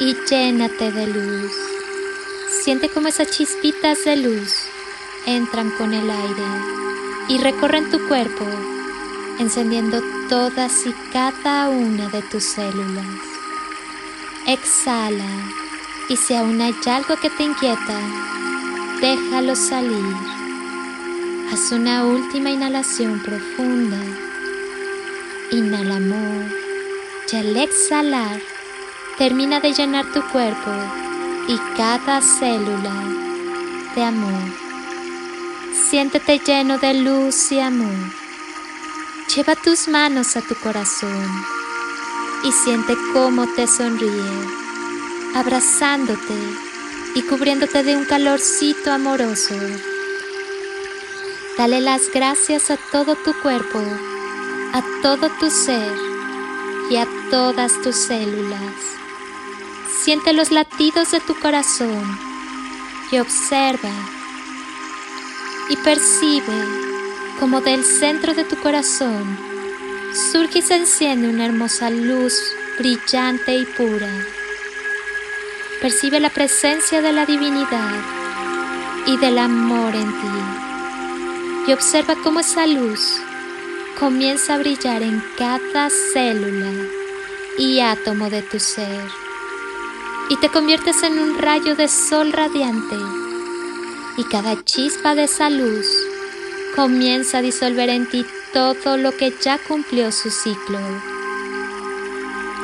y llénate de luz. Siente como esas chispitas de luz entran con el aire y recorren tu cuerpo, encendiendo todas y cada una de tus células. Exhala y si aún hay algo que te inquieta, déjalo salir. Haz una última inhalación profunda. Inhala amor y al exhalar, termina de llenar tu cuerpo y cada célula de amor. Siéntete lleno de luz y amor. Lleva tus manos a tu corazón y siente cómo te sonríe abrazándote y cubriéndote de un calorcito amoroso. Dale las gracias a todo tu cuerpo, a todo tu ser y a todas tus células. Siente los latidos de tu corazón y observa y percibe como del centro de tu corazón surge y se enciende una hermosa luz brillante y pura. Percibe la presencia de la divinidad y del amor en ti y observa cómo esa luz comienza a brillar en cada célula y átomo de tu ser y te conviertes en un rayo de sol radiante y cada chispa de esa luz comienza a disolver en ti todo lo que ya cumplió su ciclo.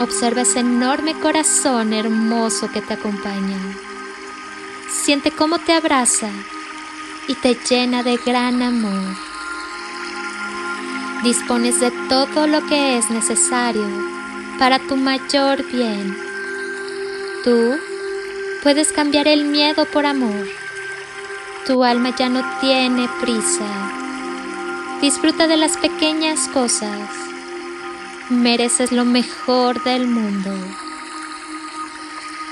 Observa ese enorme corazón hermoso que te acompaña. Siente cómo te abraza y te llena de gran amor. Dispones de todo lo que es necesario para tu mayor bien. Tú puedes cambiar el miedo por amor. Tu alma ya no tiene prisa. Disfruta de las pequeñas cosas mereces lo mejor del mundo.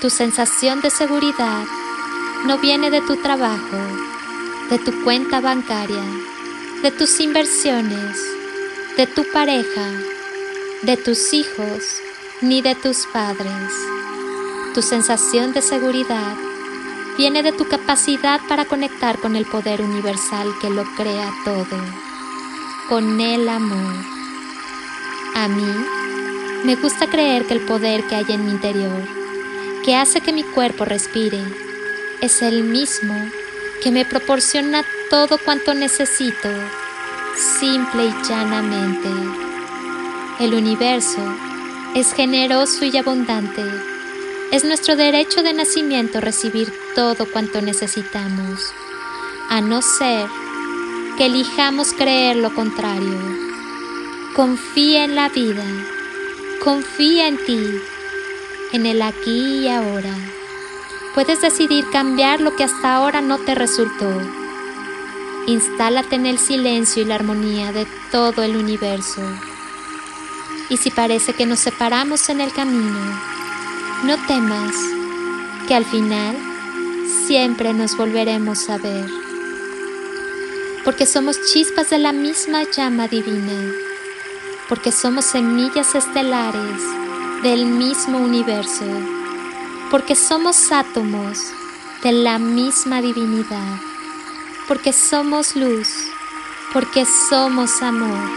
Tu sensación de seguridad no viene de tu trabajo, de tu cuenta bancaria, de tus inversiones, de tu pareja, de tus hijos, ni de tus padres. Tu sensación de seguridad viene de tu capacidad para conectar con el poder universal que lo crea todo, con el amor. A mí me gusta creer que el poder que hay en mi interior, que hace que mi cuerpo respire, es el mismo que me proporciona todo cuanto necesito, simple y llanamente. El universo es generoso y abundante. Es nuestro derecho de nacimiento recibir todo cuanto necesitamos, a no ser que elijamos creer lo contrario. Confía en la vida, confía en ti, en el aquí y ahora. Puedes decidir cambiar lo que hasta ahora no te resultó. Instálate en el silencio y la armonía de todo el universo. Y si parece que nos separamos en el camino, no temas que al final siempre nos volveremos a ver. Porque somos chispas de la misma llama divina porque somos semillas estelares del mismo universo, porque somos átomos de la misma divinidad, porque somos luz, porque somos amor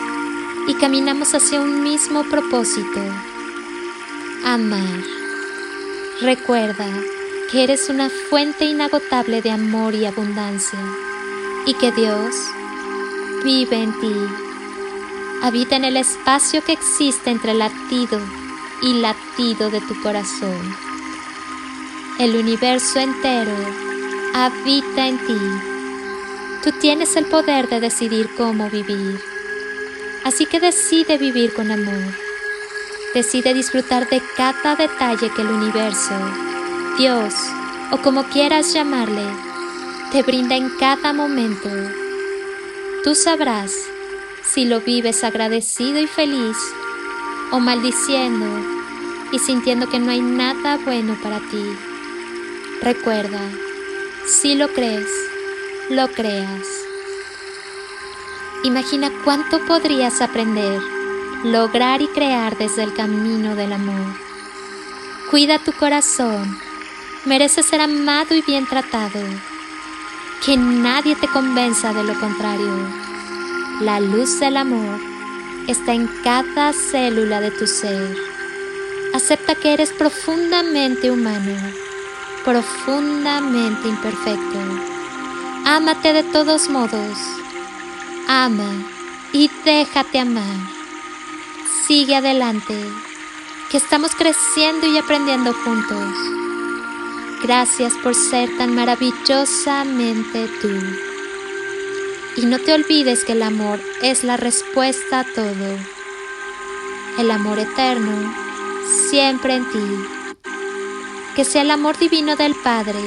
y caminamos hacia un mismo propósito, amar. Recuerda que eres una fuente inagotable de amor y abundancia y que Dios vive en ti habita en el espacio que existe entre latido y latido de tu corazón. El universo entero habita en ti. Tú tienes el poder de decidir cómo vivir. Así que decide vivir con amor. Decide disfrutar de cada detalle que el universo, Dios o como quieras llamarle, te brinda en cada momento. Tú sabrás si lo vives agradecido y feliz o maldiciendo y sintiendo que no hay nada bueno para ti. Recuerda, si lo crees, lo creas. Imagina cuánto podrías aprender, lograr y crear desde el camino del amor. Cuida tu corazón, mereces ser amado y bien tratado. Que nadie te convenza de lo contrario. La luz del amor está en cada célula de tu ser. Acepta que eres profundamente humano, profundamente imperfecto. Ámate de todos modos. Ama y déjate amar. Sigue adelante, que estamos creciendo y aprendiendo juntos. Gracias por ser tan maravillosamente tú. Y no te olvides que el amor es la respuesta a todo. El amor eterno siempre en ti. Que sea el amor divino del Padre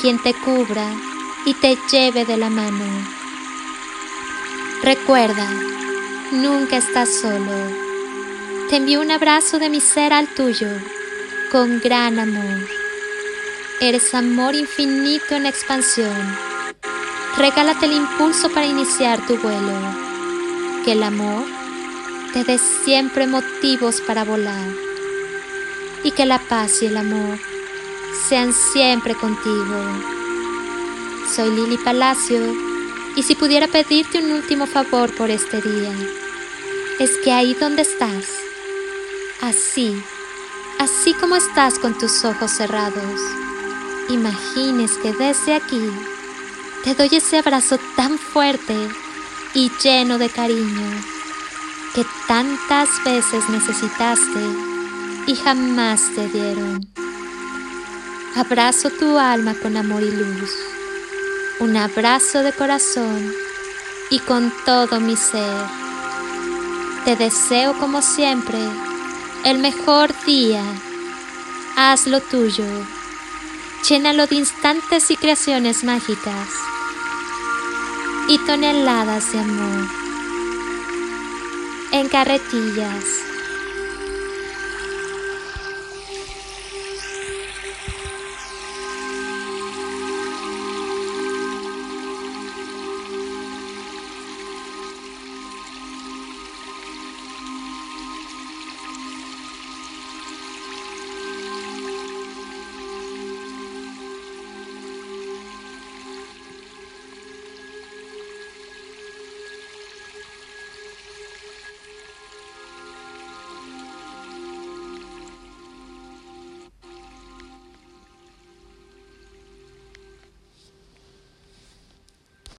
quien te cubra y te lleve de la mano. Recuerda, nunca estás solo. Te envío un abrazo de mi ser al tuyo, con gran amor. Eres amor infinito en expansión Regálate el impulso para iniciar tu vuelo. Que el amor te dé siempre motivos para volar. Y que la paz y el amor sean siempre contigo. Soy Lili Palacio y si pudiera pedirte un último favor por este día, es que ahí donde estás, así, así como estás con tus ojos cerrados, imagines que desde aquí te doy ese abrazo tan fuerte y lleno de cariño que tantas veces necesitaste y jamás te dieron. Abrazo tu alma con amor y luz, un abrazo de corazón y con todo mi ser. Te deseo como siempre el mejor día. Haz lo tuyo. Llénalo de instantes y creaciones mágicas y toneladas de amor en carretillas